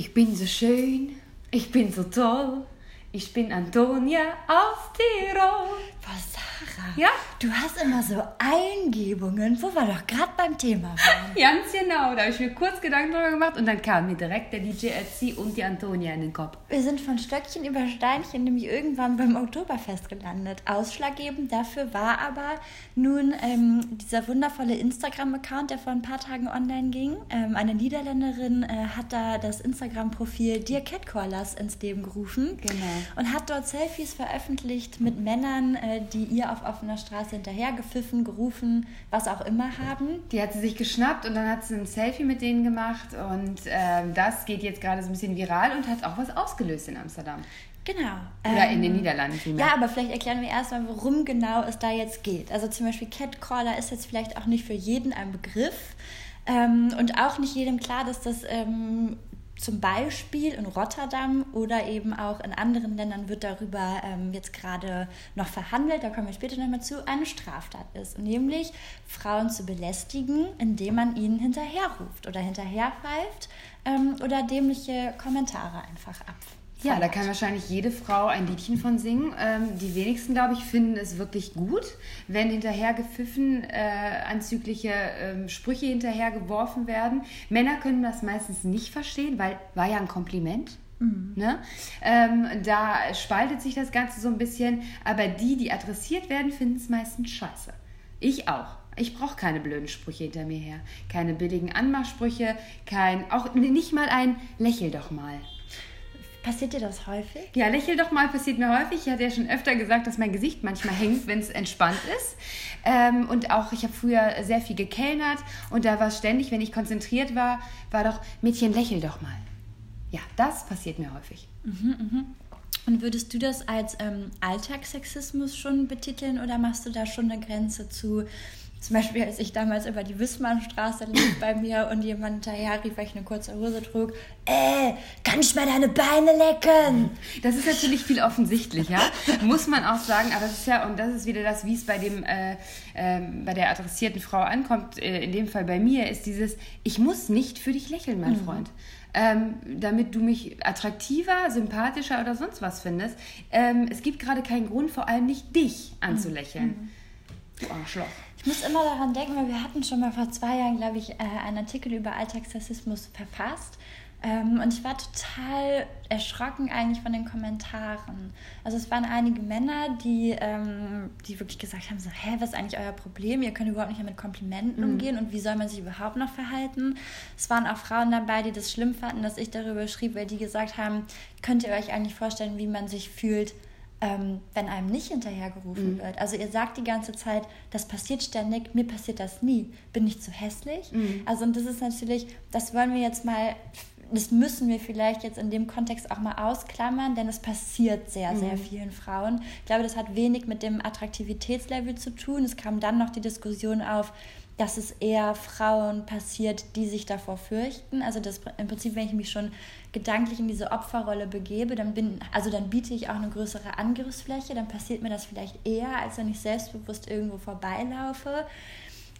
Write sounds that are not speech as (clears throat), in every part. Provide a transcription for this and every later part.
Ich bin so schön, ich bin so toll, ich bin Antonia aus Tirol. Was Sarah, Ja? Du hast immer so Eingebungen, wo wir doch gerade beim Thema waren. Ganz genau, da habe ich mir kurz Gedanken drüber gemacht und dann kam mir direkt der DJ Ötzi und die Antonia in den Kopf. Wir sind von Stöckchen über Steinchen nämlich irgendwann beim Oktoberfest gelandet. Ausschlaggebend dafür war aber nun ähm, dieser wundervolle Instagram-Account, der vor ein paar Tagen online ging. Ähm, eine Niederländerin äh, hat da das Instagram-Profil Dear Catcallers ins Leben gerufen Genau. und hat dort Selfies veröffentlicht mit Männern, äh, die ihr auf offener Straße hinterhergepfiffen, gerufen, was auch immer haben. Die hat sie sich geschnappt und dann hat sie ein Selfie mit denen gemacht und ähm, das geht jetzt gerade so ein bisschen viral und hat auch was ausgelöst in Amsterdam. Genau. Oder in Ähm, den Niederlanden vielmehr. Ja, aber vielleicht erklären wir erstmal, worum genau es da jetzt geht. Also zum Beispiel Catcaller ist jetzt vielleicht auch nicht für jeden ein Begriff ähm, und auch nicht jedem klar, dass das ähm, zum Beispiel in Rotterdam oder eben auch in anderen Ländern wird darüber ähm, jetzt gerade noch verhandelt, da kommen wir später nochmal zu, eine Straftat ist. Nämlich Frauen zu belästigen, indem man ihnen hinterherruft oder hinterherpfeift ähm, oder dämliche Kommentare einfach ab. Ja, da kann wahrscheinlich jede Frau ein Liedchen von singen. Ähm, die wenigsten, glaube ich, finden es wirklich gut, wenn hinterher gepfiffen äh, anzügliche ähm, Sprüche hinterher geworfen werden. Männer können das meistens nicht verstehen, weil war ja ein Kompliment. Ne? Ähm, da spaltet sich das Ganze so ein bisschen, aber die, die adressiert werden, finden es meistens scheiße. Ich auch. Ich brauche keine blöden Sprüche hinter mir her. Keine billigen Anmachsprüche, kein, auch nicht mal ein Lächel doch mal. Passiert dir das häufig? Ja, lächel doch mal, passiert mir häufig. Ich hatte ja schon öfter gesagt, dass mein Gesicht manchmal hängt, wenn es entspannt ist. Ähm, und auch, ich habe früher sehr viel gekellnert und da war ständig, wenn ich konzentriert war, war doch, Mädchen, lächel doch mal. Ja, das passiert mir häufig. Und würdest du das als ähm, Alltagssexismus schon betiteln oder machst du da schon eine Grenze zu? Zum Beispiel, als ich damals über die Wissmannstraße lief bei mir und jemand hinterher rief, weil ich eine kurze Hose trug, äh, kann ich mal deine Beine lecken? Das ist natürlich viel offensichtlicher, muss man auch sagen. Aber es ist ja, und das ist wieder das, wie es bei dem, äh, ähm, bei der adressierten Frau ankommt, äh, in dem Fall bei mir, ist dieses, ich muss nicht für dich lächeln, mein Freund. Ähm, damit du mich attraktiver, sympathischer oder sonst was findest. Ähm, es gibt gerade keinen Grund, vor allem nicht dich anzulächeln. Du Arschloch. Ich muss immer daran denken, weil wir hatten schon mal vor zwei Jahren, glaube ich, äh, einen Artikel über Alltagssexismus verfasst. Ähm, und ich war total erschrocken eigentlich von den Kommentaren. Also es waren einige Männer, die, ähm, die wirklich gesagt haben, so, hä, was ist eigentlich euer Problem? Ihr könnt überhaupt nicht mehr mit Komplimenten umgehen und wie soll man sich überhaupt noch verhalten? Es waren auch Frauen dabei, die das schlimm fanden, dass ich darüber schrieb, weil die gesagt haben, könnt ihr euch eigentlich vorstellen, wie man sich fühlt, ähm, wenn einem nicht hinterhergerufen wird. Also ihr sagt die ganze Zeit, das passiert ständig, mir passiert das nie. Bin ich zu hässlich? Also und das ist natürlich, das wollen wir jetzt mal, das müssen wir vielleicht jetzt in dem Kontext auch mal ausklammern, denn es passiert sehr, sehr vielen Frauen. Ich glaube, das hat wenig mit dem Attraktivitätslevel zu tun. Es kam dann noch die Diskussion auf, dass es eher Frauen passiert, die sich davor fürchten. Also das im Prinzip, wenn ich mich schon gedanklich in diese Opferrolle begebe, dann bin, also dann biete ich auch eine größere Angriffsfläche, dann passiert mir das vielleicht eher, als wenn ich selbstbewusst irgendwo vorbeilaufe.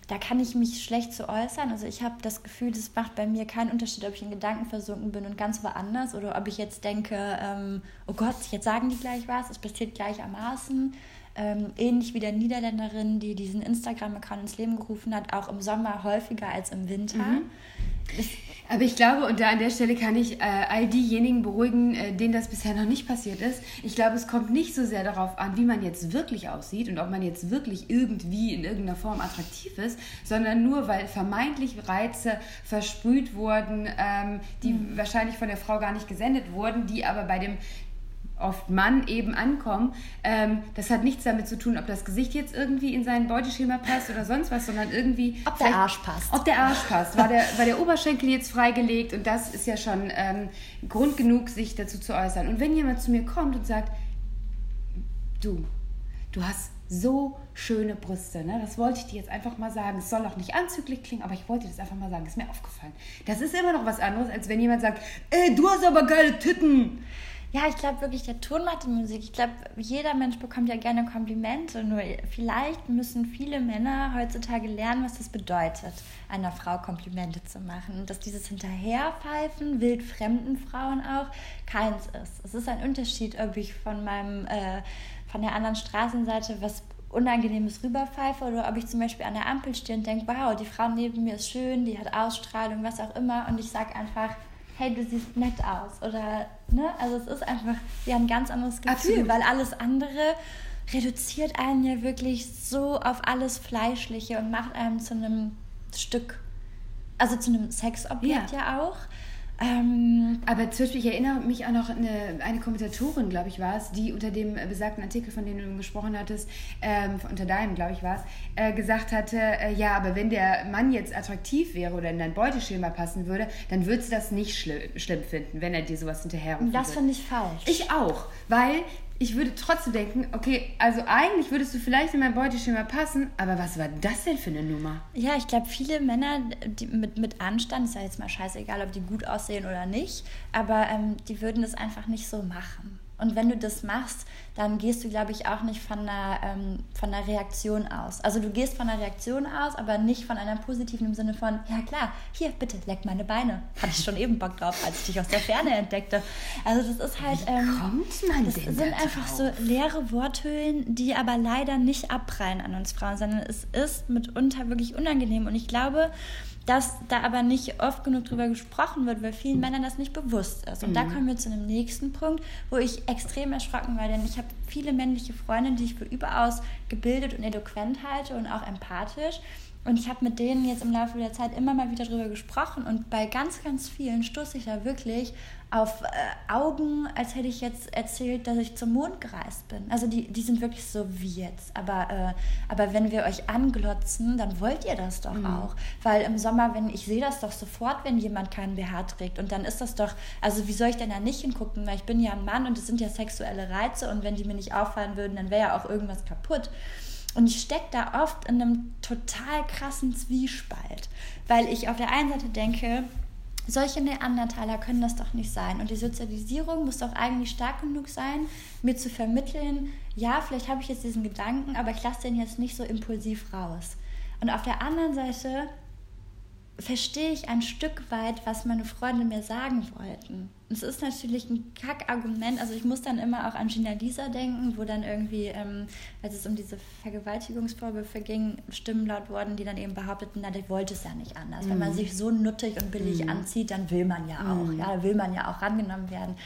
Da kann ich mich schlecht zu äußern. Also ich habe das Gefühl, das macht bei mir keinen Unterschied, ob ich in Gedanken versunken bin und ganz woanders oder ob ich jetzt denke, ähm, oh Gott, jetzt sagen die gleich was, es passiert gleichermaßen. Ähm, ähnlich wie der Niederländerin, die diesen Instagram-Account ins Leben gerufen hat, auch im Sommer häufiger als im Winter. Aber ich glaube, und da an der Stelle kann ich äh, all diejenigen beruhigen, äh, denen das bisher noch nicht passiert ist. Ich glaube, es kommt nicht so sehr darauf an, wie man jetzt wirklich aussieht und ob man jetzt wirklich irgendwie in irgendeiner Form attraktiv ist, sondern nur, weil vermeintlich Reize versprüht wurden, ähm, die wahrscheinlich von der Frau gar nicht gesendet wurden, die aber bei dem oft Mann eben ankommen. Ähm, das hat nichts damit zu tun, ob das Gesicht jetzt irgendwie in sein Beuteschema passt oder sonst was, sondern irgendwie... Ob der Arsch passt. Ob der Arsch passt. War der, war der Oberschenkel jetzt freigelegt und das ist ja schon ähm, Grund genug, sich dazu zu äußern. Und wenn jemand zu mir kommt und sagt, du, du hast so schöne Brüste, ne? das wollte ich dir jetzt einfach mal sagen. Es soll auch nicht anzüglich klingen, aber ich wollte dir das einfach mal sagen, ist mir aufgefallen. Das ist immer noch was anderes, als wenn jemand sagt, ey, du hast aber geile Titten. Ja, ich glaube wirklich, der Ton macht die Musik. Ich glaube, jeder Mensch bekommt ja gerne Komplimente. Nur vielleicht müssen viele Männer heutzutage lernen, was das bedeutet, einer Frau Komplimente zu machen. Und dass dieses Hinterherpfeifen, wildfremden Frauen auch, keins ist. Es ist ein Unterschied, ob ich von meinem, äh, von der anderen Straßenseite was Unangenehmes rüberpfeife oder ob ich zum Beispiel an der Ampel stehe und denke, wow, die Frau neben mir ist schön, die hat Ausstrahlung, was auch immer. Und ich sage einfach, hey, du siehst nett aus. Oder, ne? Also es ist einfach ja ein ganz anderes Gefühl, Absolut. weil alles andere reduziert einen ja wirklich so auf alles Fleischliche und macht einem zu einem Stück, also zu einem Sexobjekt ja, ja auch. Ähm, Aber zum Beispiel, ich erinnere mich auch noch eine, eine Kommentatorin, glaube ich, war es, die unter dem besagten Artikel, von dem du gesprochen hattest, ähm, unter deinem, glaube ich, war es, äh, gesagt hatte, äh, ja, aber wenn der Mann jetzt attraktiv wäre oder in dein Beuteschema passen würde, dann würdest du das nicht schlimm, schlimm finden, wenn er dir sowas hinterher Das finde ich falsch. Ich auch, weil ich würde trotzdem denken, okay, also eigentlich würdest du vielleicht in mein Beuteschema passen, aber was war das denn für eine Nummer? Ja, ich glaube, viele Männer mit, mit Anstand, ist ja jetzt mal scheißegal, ob die gut aussehen oder nicht, aber ähm, die würden das einfach nicht so machen. Und wenn du das machst, dann gehst du, glaube ich, auch nicht von einer, ähm, von einer Reaktion aus. Also du gehst von einer Reaktion aus, aber nicht von einer positiven im Sinne von, ja klar, hier, bitte, leck meine Beine. Hatte ich schon eben Bock drauf, als ich dich aus der Ferne entdeckte. Also das ist halt... Ähm, kommt man das denn sind da einfach so leere Worthüllen, die aber leider nicht abprallen an uns Frauen, sondern es ist mitunter wirklich unangenehm. Und ich glaube, dass da aber nicht oft genug drüber gesprochen wird, weil vielen Männern das nicht bewusst ist. Und mhm. da kommen wir zu einem nächsten Punkt, wo ich extrem erschrocken war, denn ich habe viele männliche Freundinnen, die ich für überaus gebildet und eloquent halte und auch empathisch. Und ich habe mit denen jetzt im Laufe der Zeit immer mal wieder drüber gesprochen und bei ganz, ganz vielen stoße ich da wirklich auf äh, Augen, als hätte ich jetzt erzählt, dass ich zum Mond gereist bin. Also die, die sind wirklich so wie jetzt. Aber, äh, aber wenn wir euch anglotzen, dann wollt ihr das doch mhm. auch. Weil im Sommer, wenn ich sehe das doch sofort, wenn jemand keinen BH trägt. Und dann ist das doch, also wie soll ich denn da nicht hingucken? Weil ich bin ja ein Mann und es sind ja sexuelle Reize und wenn die mir nicht auffallen würden, dann wäre ja auch irgendwas kaputt. Und ich stecke da oft in einem total krassen Zwiespalt, weil ich auf der einen Seite denke, solche Neandertaler können das doch nicht sein. Und die Sozialisierung muss doch eigentlich stark genug sein, mir zu vermitteln, ja, vielleicht habe ich jetzt diesen Gedanken, aber ich lasse den jetzt nicht so impulsiv raus. Und auf der anderen Seite verstehe ich ein Stück weit, was meine Freunde mir sagen wollten. Es ist natürlich ein Kackargument. Also ich muss dann immer auch an Gina Lisa denken, wo dann irgendwie, ähm, als es um diese Vergewaltigungsvorwürfe ging, Stimmen laut wurden, die dann eben behaupteten, na, der wollte es ja nicht anders. Mhm. Wenn man mhm. sich so nuttig und billig mhm. anzieht, dann will man ja auch. Mhm. Ja, will man ja auch rangenommen werden.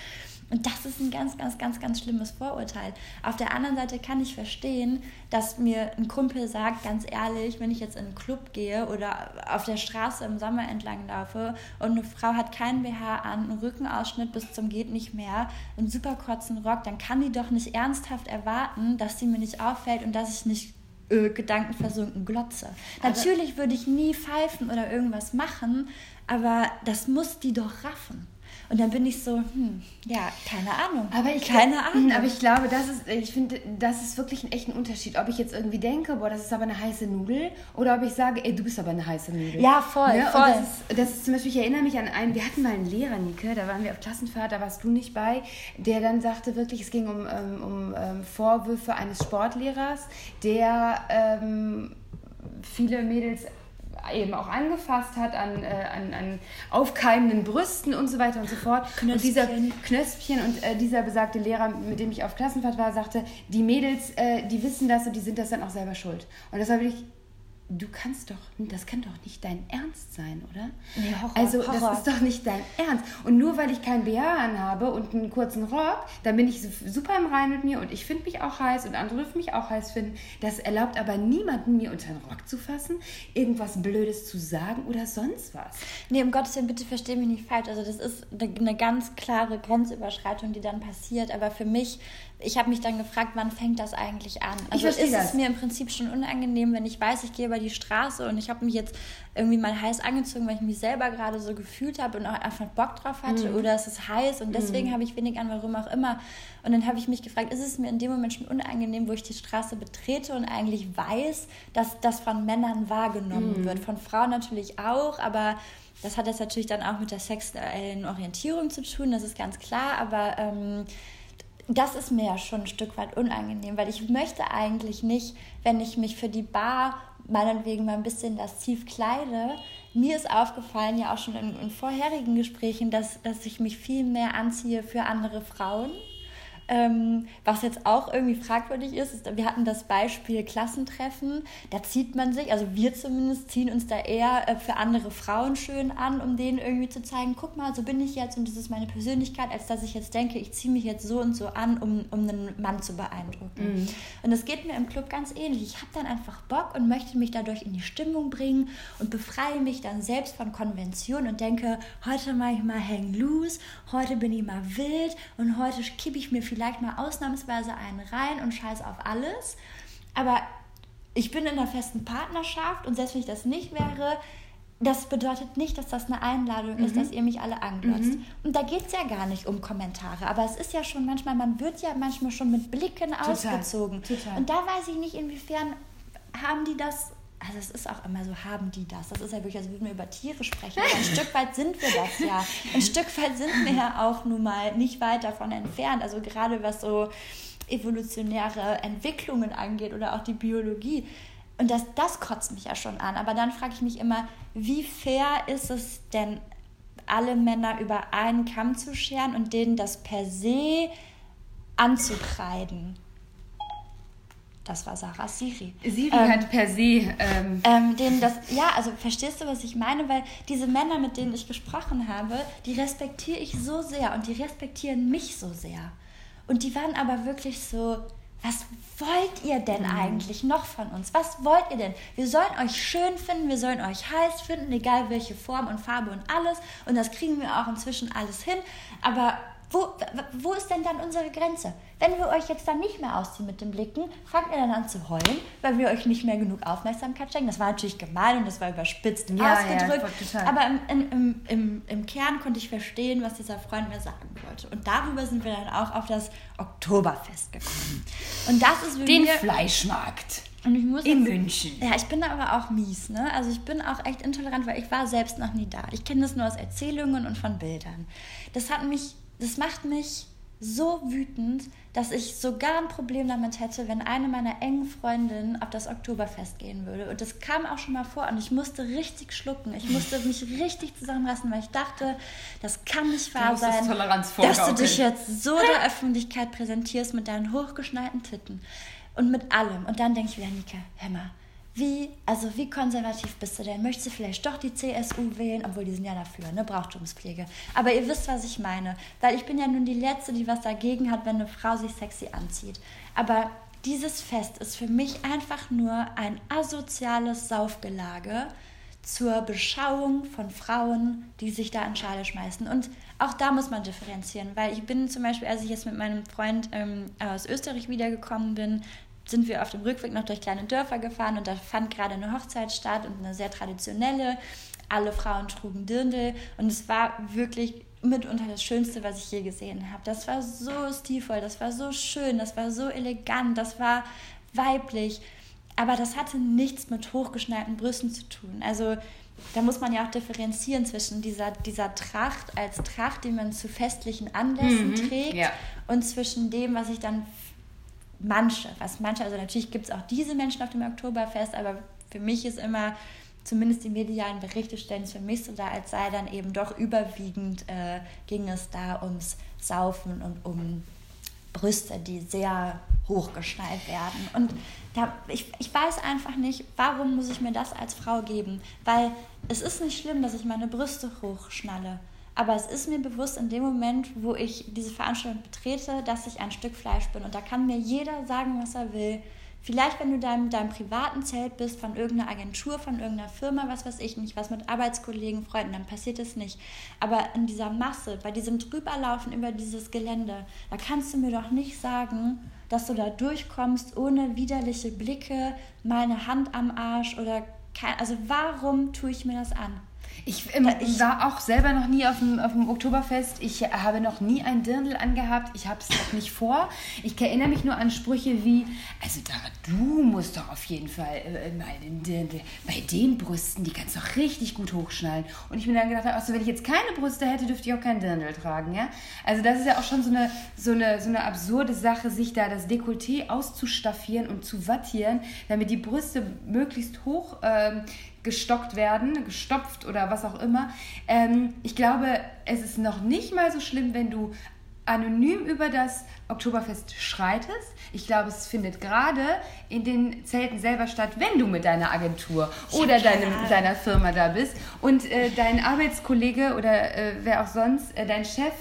Und das ist ein ganz, ganz, ganz, ganz schlimmes Vorurteil. Auf der anderen Seite kann ich verstehen, dass mir ein Kumpel sagt, ganz ehrlich, wenn ich jetzt in einen Club gehe oder auf der Straße im Sommer entlang laufe und eine Frau hat keinen BH an, einen Rückenausschnitt bis zum geht nicht mehr, einen super kurzen Rock, dann kann die doch nicht ernsthaft erwarten, dass sie mir nicht auffällt und dass ich nicht äh, gedankenversunken glotze. Aber Natürlich würde ich nie pfeifen oder irgendwas machen, aber das muss die doch raffen. Und dann bin ich so, hm, ja, keine Ahnung. Aber ich, keine Ahnung. Aber ich glaube, das ist, ich finde, das ist wirklich ein echter Unterschied. Ob ich jetzt irgendwie denke, boah, das ist aber eine heiße Nudel, oder ob ich sage, ey, du bist aber eine heiße Nudel. Ja, voll, ne? voll. Das ist, das ist zum Beispiel, ich erinnere mich an einen, wir hatten mal einen Lehrer, Nike, da waren wir auf Klassenfahrt, da warst du nicht bei, der dann sagte wirklich, es ging um, ähm, um, um ähm, Vorwürfe eines Sportlehrers, der ähm, viele Mädels eben auch angefasst hat an, äh, an, an aufkeimenden Brüsten und so weiter und so fort. Knöspchen. Und dieser Knöspchen und äh, dieser besagte Lehrer, mit dem ich auf Klassenfahrt war, sagte, die Mädels, äh, die wissen das und die sind das dann auch selber schuld. Und das war wirklich du kannst doch, das kann doch nicht dein Ernst sein, oder? Nee, Horror, also Horror. das ist doch nicht dein Ernst. Und nur weil ich keinen BH anhabe und einen kurzen Rock, dann bin ich super im Rein mit mir und ich finde mich auch heiß und andere dürfen mich auch heiß finden. Das erlaubt aber niemanden, mir unter den Rock zu fassen, irgendwas Blödes zu sagen oder sonst was. Nee, um Gottes Willen, bitte versteh mich nicht falsch. Also das ist eine ganz klare Grenzüberschreitung, die dann passiert. Aber für mich ich habe mich dann gefragt, wann fängt das eigentlich an? Also ist das. es mir im Prinzip schon unangenehm, wenn ich weiß, ich gehe bei die Straße und ich habe mich jetzt irgendwie mal heiß angezogen, weil ich mich selber gerade so gefühlt habe und auch einfach Bock drauf hatte mhm. oder es ist heiß und deswegen mhm. habe ich wenig an, warum auch immer. Und dann habe ich mich gefragt, ist es mir in dem Moment schon unangenehm, wo ich die Straße betrete und eigentlich weiß, dass das von Männern wahrgenommen mhm. wird, von Frauen natürlich auch, aber das hat jetzt natürlich dann auch mit der sexuellen Orientierung zu tun, das ist ganz klar, aber ähm, das ist mir ja schon ein Stück weit unangenehm, weil ich möchte eigentlich nicht, wenn ich mich für die Bar meinetwegen mal ein bisschen lasziv kleide. Mir ist aufgefallen, ja auch schon in, in vorherigen Gesprächen, dass, dass ich mich viel mehr anziehe für andere Frauen ähm, was jetzt auch irgendwie fragwürdig ist, ist, wir hatten das Beispiel Klassentreffen. Da zieht man sich, also wir zumindest ziehen uns da eher äh, für andere Frauen schön an, um denen irgendwie zu zeigen, guck mal, so bin ich jetzt und das ist meine Persönlichkeit, als dass ich jetzt denke, ich ziehe mich jetzt so und so an, um, um einen Mann zu beeindrucken. Mhm. Und das geht mir im Club ganz ähnlich. Ich habe dann einfach Bock und möchte mich dadurch in die Stimmung bringen und befreie mich dann selbst von Konventionen und denke, heute mache ich mal hang loose, heute bin ich mal wild und heute kippe ich mir vielleicht vielleicht mal ausnahmsweise einen rein und scheiß auf alles. Aber ich bin in einer festen Partnerschaft und selbst wenn ich das nicht wäre, das bedeutet nicht, dass das eine Einladung mhm. ist, dass ihr mich alle anglotzt. Mhm. Und da geht es ja gar nicht um Kommentare. Aber es ist ja schon manchmal, man wird ja manchmal schon mit Blicken Total. ausgezogen. Total. Und da weiß ich nicht, inwiefern haben die das also es ist auch immer so, haben die das? Das ist ja wirklich, als würden wir über Tiere sprechen. Ein Stück weit sind wir das ja. Ein Stück weit sind wir ja auch nun mal nicht weit davon entfernt. Also gerade was so evolutionäre Entwicklungen angeht oder auch die Biologie. Und das, das kotzt mich ja schon an. Aber dann frage ich mich immer, wie fair ist es denn, alle Männer über einen Kamm zu scheren und denen das per se anzukreiden? Das war Sarah Siri. Siri ähm, hat per se. Ähm, ähm, denen das, ja, also verstehst du, was ich meine? Weil diese Männer, mit denen ich gesprochen habe, die respektiere ich so sehr und die respektieren mich so sehr. Und die waren aber wirklich so, was wollt ihr denn mhm. eigentlich noch von uns? Was wollt ihr denn? Wir sollen euch schön finden, wir sollen euch heiß finden, egal welche Form und Farbe und alles. Und das kriegen wir auch inzwischen alles hin. Aber wo, wo ist denn dann unsere Grenze? Wenn wir euch jetzt dann nicht mehr ausziehen mit den Blicken, fangt ihr dann an zu heulen, weil wir euch nicht mehr genug Aufmerksamkeit schenken. Das war natürlich gemein und das war überspitzt ja, ausgedrückt. Ja, aber im, im, im, im Kern konnte ich verstehen, was dieser Freund mir sagen wollte. Und darüber sind wir dann auch auf das Oktoberfest gekommen. Und das ist Den mir, Fleischmarkt. Und ich muss in jetzt, München. Ja, ich bin aber auch mies, ne? Also ich bin auch echt intolerant, weil ich war selbst noch nie da. Ich kenne das nur aus Erzählungen und von Bildern. Das hat mich das macht mich so wütend, dass ich sogar ein Problem damit hätte, wenn eine meiner engen Freundinnen auf das Oktoberfest gehen würde. Und das kam auch schon mal vor und ich musste richtig schlucken. Ich musste mich richtig zusammenreißen, weil ich dachte, das kann nicht wahr sein, dass du dich jetzt so der Öffentlichkeit präsentierst mit deinen hochgeschneiten Titten und mit allem. Und dann denke ich wieder, Nika, hör mal, wie, also wie konservativ bist du denn? Möchtest du vielleicht doch die CSU wählen? Obwohl, die sind ja dafür, ne? Brauchtumspflege. Aber ihr wisst, was ich meine. Weil ich bin ja nun die Letzte, die was dagegen hat, wenn eine Frau sich sexy anzieht. Aber dieses Fest ist für mich einfach nur ein asoziales Saufgelage zur Beschauung von Frauen, die sich da in Schale schmeißen. Und auch da muss man differenzieren, weil ich bin zum Beispiel, als ich jetzt mit meinem Freund ähm, aus Österreich wiedergekommen bin, sind wir auf dem Rückweg noch durch kleine Dörfer gefahren und da fand gerade eine Hochzeit statt und eine sehr traditionelle. Alle Frauen trugen Dirndl und es war wirklich mitunter das Schönste, was ich je gesehen habe. Das war so stilvoll, das war so schön, das war so elegant, das war weiblich. Aber das hatte nichts mit hochgeschneiten Brüsten zu tun. Also da muss man ja auch differenzieren zwischen dieser, dieser Tracht als Tracht, die man zu festlichen Anlässen mhm, trägt, ja. und zwischen dem, was ich dann manche, was manche, also natürlich gibt es auch diese Menschen auf dem Oktoberfest, aber für mich ist immer, zumindest die medialen Berichte stellen es für mich so dar, als sei dann eben doch überwiegend, äh, ging es da ums Saufen und um Brüste, die sehr hochgeschnallt werden. Und da, ich, ich weiß einfach nicht, warum muss ich mir das als Frau geben? Weil es ist nicht schlimm, dass ich meine Brüste hochschnalle. Aber es ist mir bewusst in dem Moment, wo ich diese Veranstaltung betrete, dass ich ein Stück Fleisch bin. Und da kann mir jeder sagen, was er will. Vielleicht, wenn du da in deinem privaten Zelt bist, von irgendeiner Agentur, von irgendeiner Firma, was weiß ich nicht, was mit Arbeitskollegen, Freunden, dann passiert es nicht. Aber in dieser Masse, bei diesem Drüberlaufen über dieses Gelände, da kannst du mir doch nicht sagen, dass du da durchkommst ohne widerliche Blicke, meine Hand am Arsch oder kein. Also warum tue ich mir das an? Ich, ähm, ich, war auch selber noch nie auf dem, auf dem Oktoberfest. Ich habe noch nie ein Dirndl angehabt. Ich habe es auch nicht vor. Ich erinnere mich nur an Sprüche wie, also da, du musst doch auf jeden Fall äh, mal den Dirndl. Bei den Brüsten, die kannst du doch richtig gut hochschnallen. Und ich mir dann gedacht, also wenn ich jetzt keine Brüste hätte, dürfte ich auch kein Dirndl tragen. Ja? Also das ist ja auch schon so eine, so, eine, so eine absurde Sache, sich da das Dekolleté auszustaffieren und zu wattieren, damit die Brüste möglichst hoch ähm, gestockt werden, gestopft oder was auch immer. Ähm, ich glaube, es ist noch nicht mal so schlimm, wenn du anonym über das Oktoberfest schreitest. Ich glaube, es findet gerade in den Zelten selber statt, wenn du mit deiner Agentur oder deinem, deiner Firma da bist und äh, dein Arbeitskollege oder äh, wer auch sonst, äh, dein Chef,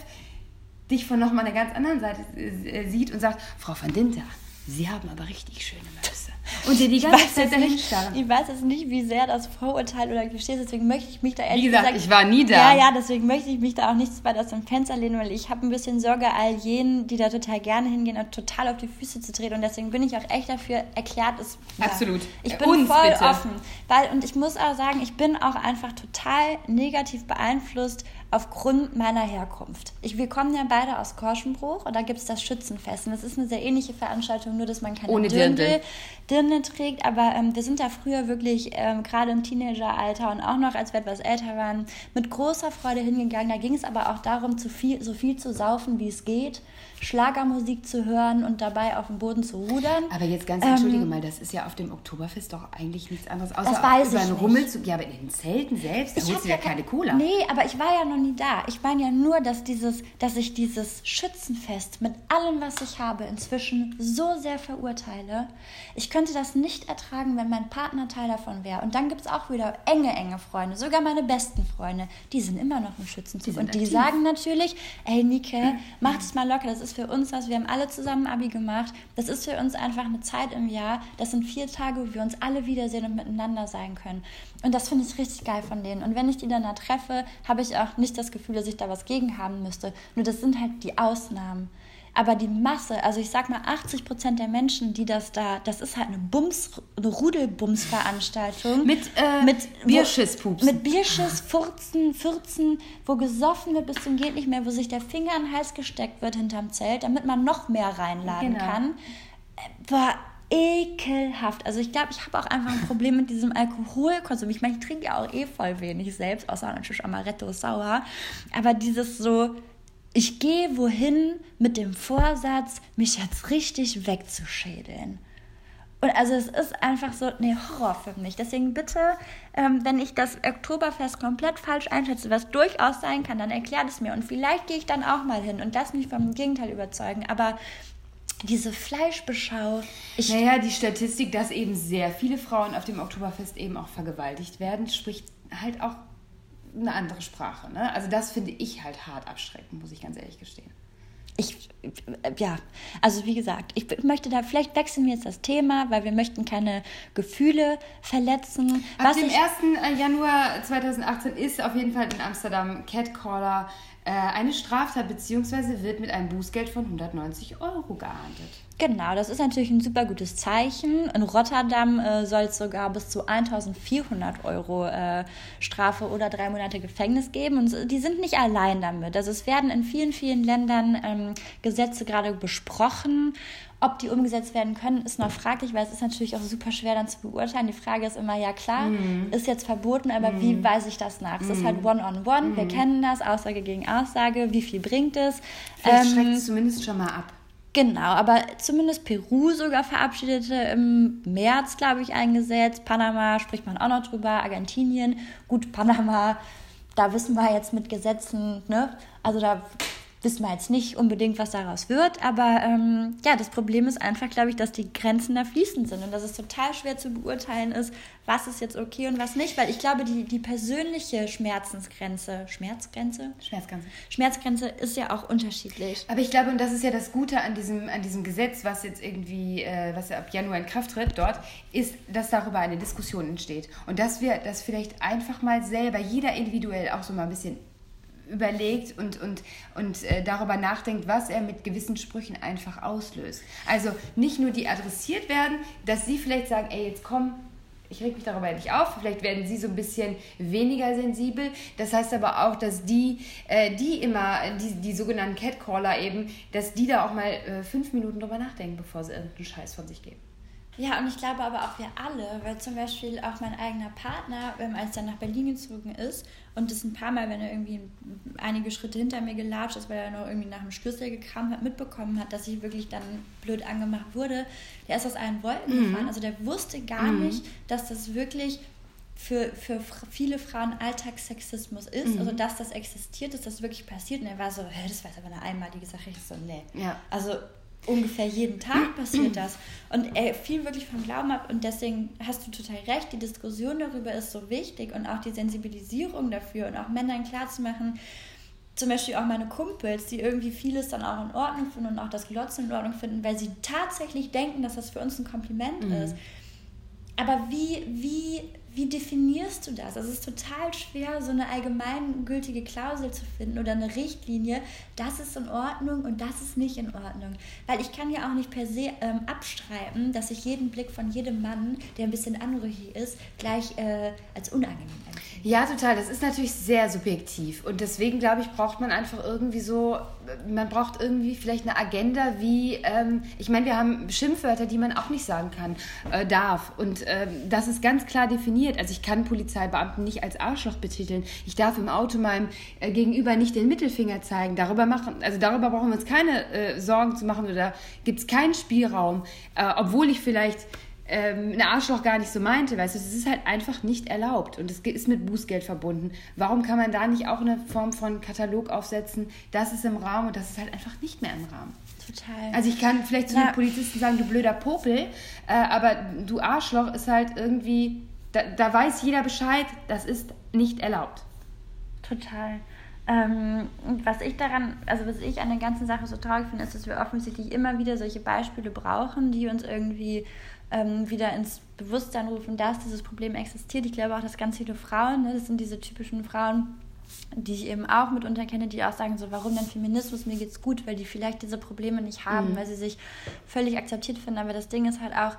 dich von nochmal einer ganz anderen Seite äh, sieht und sagt, Frau van Dinter, Sie haben aber richtig schöne Möpse. Und dir die ganze Zeit dahin starren. Ich weiß jetzt nicht, wie sehr das Vorurteil oder Klischee ist, deswegen möchte ich mich da ehrlich Wie gesagt, gesagt, ich war nie da. Ja, ja, deswegen möchte ich mich da auch nicht weit aus dem Fenster lehnen, weil ich habe ein bisschen Sorge, all jenen, die da total gerne hingehen und total auf die Füße zu treten. Und deswegen bin ich auch echt dafür erklärt, es. Ja, Absolut. Ich bin Uns voll bitte. offen. Weil, und ich muss auch sagen, ich bin auch einfach total negativ beeinflusst aufgrund meiner Herkunft. Ich, wir kommen ja beide aus Korschenbruch und da gibt es das Schützenfest. Und das ist eine sehr ähnliche Veranstaltung, nur dass man keine Ohne Dirndl, Dirndl trägt. Aber ähm, wir sind da früher wirklich, ähm, gerade im Teenageralter und auch noch, als wir etwas älter waren, mit großer Freude hingegangen. Da ging es aber auch darum, viel, so viel zu saufen, wie es geht Schlagermusik zu hören und dabei auf dem Boden zu rudern. Aber jetzt ganz entschuldige ähm, mal, das ist ja auf dem Oktoberfest doch eigentlich nichts anderes, außer über einen Rummel zu. Ja, aber in den Zelten selbst, da holst du ja keine Cola. Nee, aber ich war ja noch nie da. Ich meine ja nur, dass dieses, dass ich dieses Schützenfest mit allem, was ich habe, inzwischen so sehr verurteile. Ich könnte das nicht ertragen, wenn mein Partner Teil davon wäre. Und dann gibt es auch wieder enge, enge Freunde, sogar meine besten Freunde, die sind immer noch im Schützenzug. Die und die aktiv. sagen natürlich, ey Nike, mach das mal locker, das ist ist für uns was, wir haben alle zusammen Abi gemacht. Das ist für uns einfach eine Zeit im Jahr. Das sind vier Tage, wo wir uns alle wiedersehen und miteinander sein können. Und das finde ich richtig geil von denen. Und wenn ich die dann da treffe, habe ich auch nicht das Gefühl, dass ich da was gegen haben müsste. Nur das sind halt die Ausnahmen. Aber die Masse, also ich sag mal 80 Prozent der Menschen, die das da, das ist halt eine Bums, eine Rudelbums-Veranstaltung. Mit, äh, mit Bierschisspupsen. Mit Bierschiss, Furzen, Fürzen, wo gesoffen wird bis zum geht nicht mehr, wo sich der Finger in den Hals gesteckt wird hinterm Zelt, damit man noch mehr reinladen genau. kann. Äh, war ekelhaft. Also ich glaube, ich habe auch einfach ein Problem mit diesem Alkoholkonsum. Ich meine, ich trinke ja auch eh voll wenig selbst, außer natürlich Amaretto sauer. Aber dieses so ich gehe wohin mit dem Vorsatz, mich jetzt richtig wegzuschädeln. Und also es ist einfach so ein Horror für mich. Deswegen bitte, ähm, wenn ich das Oktoberfest komplett falsch einschätze, was durchaus sein kann, dann erklärt es mir. Und vielleicht gehe ich dann auch mal hin und lass mich vom Gegenteil überzeugen. Aber diese Fleischbeschau. Ich naja, die Statistik, dass eben sehr viele Frauen auf dem Oktoberfest eben auch vergewaltigt werden, spricht halt auch eine andere Sprache. Ne? Also das finde ich halt hart abschreckend, muss ich ganz ehrlich gestehen. Ich, ja, also wie gesagt, ich möchte da, vielleicht wechseln wir jetzt das Thema, weil wir möchten keine Gefühle verletzen. Ab Was dem 1. Äh, Januar 2018 ist auf jeden Fall in Amsterdam Catcaller eine Straftat, beziehungsweise wird mit einem Bußgeld von 190 Euro geahndet. Genau, das ist natürlich ein super gutes Zeichen. In Rotterdam äh, soll es sogar bis zu 1400 Euro äh, Strafe oder drei Monate Gefängnis geben. Und die sind nicht allein damit. Also es werden in vielen, vielen Ländern ähm, Gesetze gerade besprochen. Ob die umgesetzt werden können, ist noch fraglich, weil es ist natürlich auch super schwer dann zu beurteilen. Die Frage ist immer, ja klar, mm. ist jetzt verboten, aber mm. wie mhm. weise ich das nach? Es mm. ist halt One-on-One, -on -one. wir mhm. kennen das, Aussage gegen Aussage, wie viel bringt es? Vielleicht ähm, schreckt es zumindest schon mal ab. Genau, aber zumindest Peru sogar verabschiedete im März, glaube ich, ein Gesetz. Panama spricht man auch noch drüber, Argentinien. Gut, Panama, da wissen wir jetzt mit Gesetzen, ne? Also da wissen wir jetzt nicht unbedingt, was daraus wird, aber ähm, ja, das Problem ist einfach, glaube ich, dass die Grenzen da fließend sind und dass es total schwer zu beurteilen ist, was ist jetzt okay und was nicht, weil ich glaube, die, die persönliche Schmerzensgrenze, Schmerzgrenze? Schmerzgrenze. Schmerzgrenze ist ja auch unterschiedlich. Aber ich glaube, und das ist ja das Gute an diesem, an diesem Gesetz, was jetzt irgendwie, äh, was ja ab Januar in Kraft tritt dort, ist, dass darüber eine Diskussion entsteht und dass wir das vielleicht einfach mal selber, jeder individuell auch so mal ein bisschen überlegt und, und, und äh, darüber nachdenkt, was er mit gewissen Sprüchen einfach auslöst. Also nicht nur die adressiert werden, dass sie vielleicht sagen, ey, jetzt komm, ich reg mich darüber nicht auf, vielleicht werden sie so ein bisschen weniger sensibel. Das heißt aber auch, dass die, äh, die immer, die, die sogenannten Catcaller eben, dass die da auch mal äh, fünf Minuten drüber nachdenken, bevor sie irgendeinen Scheiß von sich geben. Ja, und ich glaube aber auch wir alle, weil zum Beispiel auch mein eigener Partner, ähm, als er nach Berlin gezogen ist und das ein paar Mal, wenn er irgendwie einige Schritte hinter mir gelatscht ist, weil er noch irgendwie nach dem Schlüssel gekramt hat, mitbekommen hat, dass ich wirklich dann blöd angemacht wurde, der ist aus allen Wolken mhm. gefahren. Also der wusste gar mhm. nicht, dass das wirklich für, für viele Frauen Alltagssexismus ist, mhm. also dass das existiert, dass das wirklich passiert. Und er war so, hä, das war aber eine einmalige Sache. Ich so, nee. Ja. Also ungefähr jeden Tag (clears throat) passiert das. Und er fiel wirklich vom Glauben ab und deswegen hast du total recht, die Diskussion darüber ist so wichtig und auch die Sensibilisierung dafür und auch Männern klarzumachen, zum Beispiel auch meine Kumpels, die irgendwie vieles dann auch in Ordnung finden und auch das Glotzen in Ordnung finden, weil sie tatsächlich denken, dass das für uns ein Kompliment mhm. ist. Aber wie, wie wie definierst du das? Also es ist total schwer, so eine allgemeingültige Klausel zu finden oder eine Richtlinie, das ist in Ordnung und das ist nicht in Ordnung. Weil ich kann ja auch nicht per se ähm, abstreiten, dass ich jeden Blick von jedem Mann, der ein bisschen anrüchig ist, gleich äh, als unangenehm empfinde. Ja, total. Das ist natürlich sehr subjektiv. Und deswegen, glaube ich, braucht man einfach irgendwie so, man braucht irgendwie vielleicht eine Agenda, wie, ähm, ich meine, wir haben Schimpfwörter, die man auch nicht sagen kann, äh, darf. Und ähm, das ist ganz klar definiert. Also ich kann Polizeibeamten nicht als Arschloch betiteln. Ich darf im Auto meinem äh, Gegenüber nicht den Mittelfinger zeigen. Darüber machen, also darüber brauchen wir uns keine äh, Sorgen zu machen oder gibt es keinen Spielraum, äh, obwohl ich vielleicht ähm, ein Arschloch gar nicht so meinte, weißt du, es ist halt einfach nicht erlaubt und es ist mit Bußgeld verbunden. Warum kann man da nicht auch eine Form von Katalog aufsetzen, das ist im Rahmen und das ist halt einfach nicht mehr im Rahmen? Total. Also ich kann vielleicht zu einem Polizisten sagen, du blöder Popel, äh, aber du Arschloch ist halt irgendwie, da, da weiß jeder Bescheid, das ist nicht erlaubt. Total. Ähm, was ich daran, also was ich an der ganzen Sache so traurig finde, ist, dass wir offensichtlich immer wieder solche Beispiele brauchen, die uns irgendwie ähm, wieder ins Bewusstsein rufen, dass dieses Problem existiert. Ich glaube auch, dass ganz viele Frauen, ne, das sind diese typischen Frauen, die ich eben auch mitunter kenne, die auch sagen, so, warum denn Feminismus, mir geht's gut, weil die vielleicht diese Probleme nicht haben, mhm. weil sie sich völlig akzeptiert finden. Aber das Ding ist halt auch,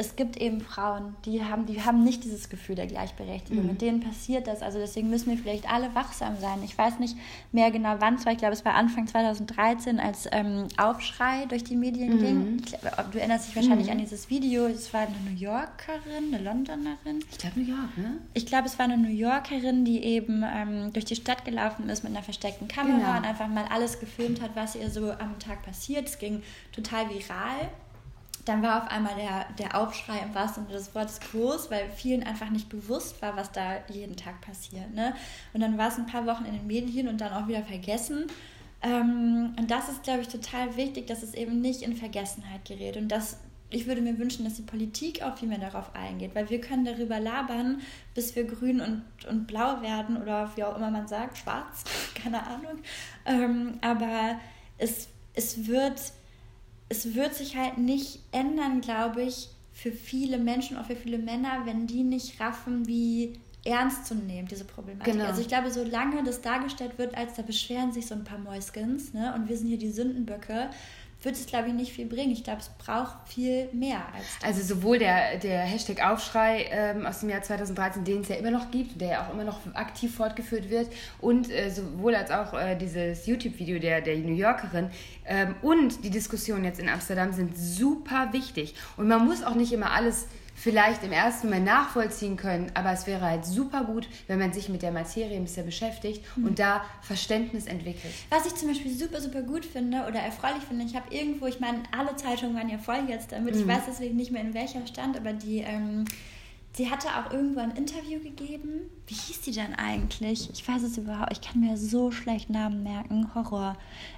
es gibt eben Frauen, die haben, die haben nicht dieses Gefühl der Gleichberechtigung. Mhm. Mit denen passiert das. Also deswegen müssen wir vielleicht alle wachsam sein. Ich weiß nicht mehr genau, wann es war. Ich glaube, es war Anfang 2013, als ähm, Aufschrei durch die Medien mhm. ging. Glaub, du erinnerst dich wahrscheinlich mhm. an dieses Video. Es war eine New Yorkerin, eine Londonerin. Ich glaube New York, ne? Ich glaube, es war eine New Yorkerin, die eben ähm, durch die Stadt gelaufen ist mit einer versteckten Kamera genau. und einfach mal alles gefilmt hat, was ihr so am Tag passiert. Es ging total viral dann war auf einmal der, der Aufschrei im wahrsten Sinne des Wortes groß, weil vielen einfach nicht bewusst war, was da jeden Tag passiert. Ne? Und dann war es ein paar Wochen in den Medien und dann auch wieder vergessen. Ähm, und das ist, glaube ich, total wichtig, dass es eben nicht in Vergessenheit gerät. Und das, ich würde mir wünschen, dass die Politik auch viel mehr darauf eingeht, weil wir können darüber labern, bis wir grün und, und blau werden oder wie auch immer man sagt, schwarz, (laughs) keine Ahnung. Ähm, aber es, es wird es wird sich halt nicht ändern, glaube ich, für viele Menschen, auch für viele Männer, wenn die nicht raffen, wie ernst zu nehmen, diese Problematik. Genau. Also ich glaube, solange das dargestellt wird, als da beschweren sich so ein paar Mäuskens, ne, und wir sind hier die Sündenböcke, wird es, glaube ich, nicht viel bringen. Ich glaube, es braucht viel mehr als. Also sowohl der, der Hashtag Aufschrei ähm, aus dem Jahr 2013, den es ja immer noch gibt, der ja auch immer noch aktiv fortgeführt wird, und äh, sowohl als auch äh, dieses YouTube-Video der, der New Yorkerin ähm, und die Diskussion jetzt in Amsterdam sind super wichtig. Und man muss auch nicht immer alles vielleicht im ersten Mal nachvollziehen können, aber es wäre halt super gut, wenn man sich mit der Materie ein bisschen beschäftigt mhm. und da Verständnis entwickelt. Was ich zum Beispiel super, super gut finde oder erfreulich finde, ich habe irgendwo, ich meine, alle Zeitungen waren ja voll jetzt damit, mhm. ich weiß deswegen nicht mehr in welcher Stand, aber die, ähm, sie hatte auch irgendwo ein Interview gegeben. Wie hieß die denn eigentlich? Ich weiß es überhaupt. Ich kann mir so schlecht Namen merken. Horror.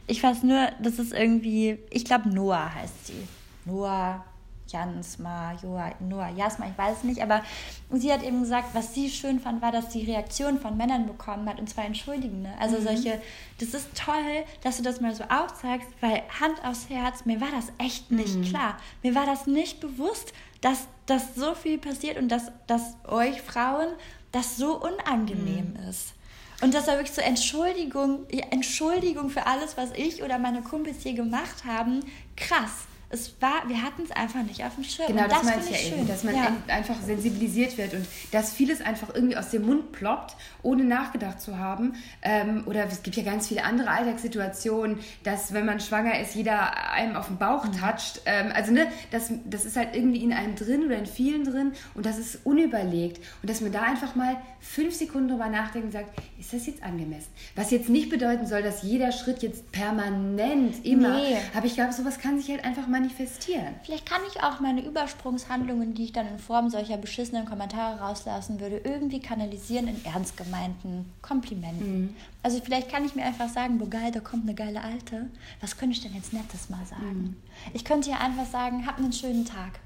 Ich weiß nur, das ist irgendwie. Ich glaube, Noah heißt sie. Noah Jansma, Joa, Noah, Jasma, ich weiß es nicht, aber sie hat eben gesagt, was sie schön fand, war, dass sie Reaktionen von Männern bekommen hat und zwar entschuldigende. Also mhm. solche, das ist toll, dass du das mal so aufzeigst, weil Hand aufs Herz, mir war das echt nicht mhm. klar. Mir war das nicht bewusst, dass, dass so viel passiert und dass, dass euch Frauen das so unangenehm mhm. ist. Und das war wirklich so Entschuldigung, Entschuldigung für alles, was ich oder meine Kumpels hier gemacht haben. Krass es war, wir hatten es einfach nicht auf dem Schirm. Genau, das, das meine ich ja schön. eben, dass man ja. einfach sensibilisiert wird und dass vieles einfach irgendwie aus dem Mund ploppt, ohne nachgedacht zu haben. Ähm, oder es gibt ja ganz viele andere Alltagssituationen, dass wenn man schwanger ist, jeder einem auf den Bauch mhm. toucht. Ähm, also ne, das, das ist halt irgendwie in einem drin oder in vielen drin und das ist unüberlegt. Und dass man da einfach mal fünf Sekunden drüber nachdenkt und sagt, ist das jetzt angemessen? Was jetzt nicht bedeuten soll, dass jeder Schritt jetzt permanent immer. Nee. Aber ich glaube, sowas kann sich halt einfach mal manifestieren. Vielleicht kann ich auch meine Übersprungshandlungen, die ich dann in Form solcher beschissenen Kommentare rauslassen würde, irgendwie kanalisieren in ernst gemeinten Komplimenten. Mhm. Also vielleicht kann ich mir einfach sagen, boah geil, da kommt eine geile Alte. Was könnte ich denn jetzt Nettes mal sagen? Mhm. Ich könnte ja einfach sagen, hab einen schönen Tag.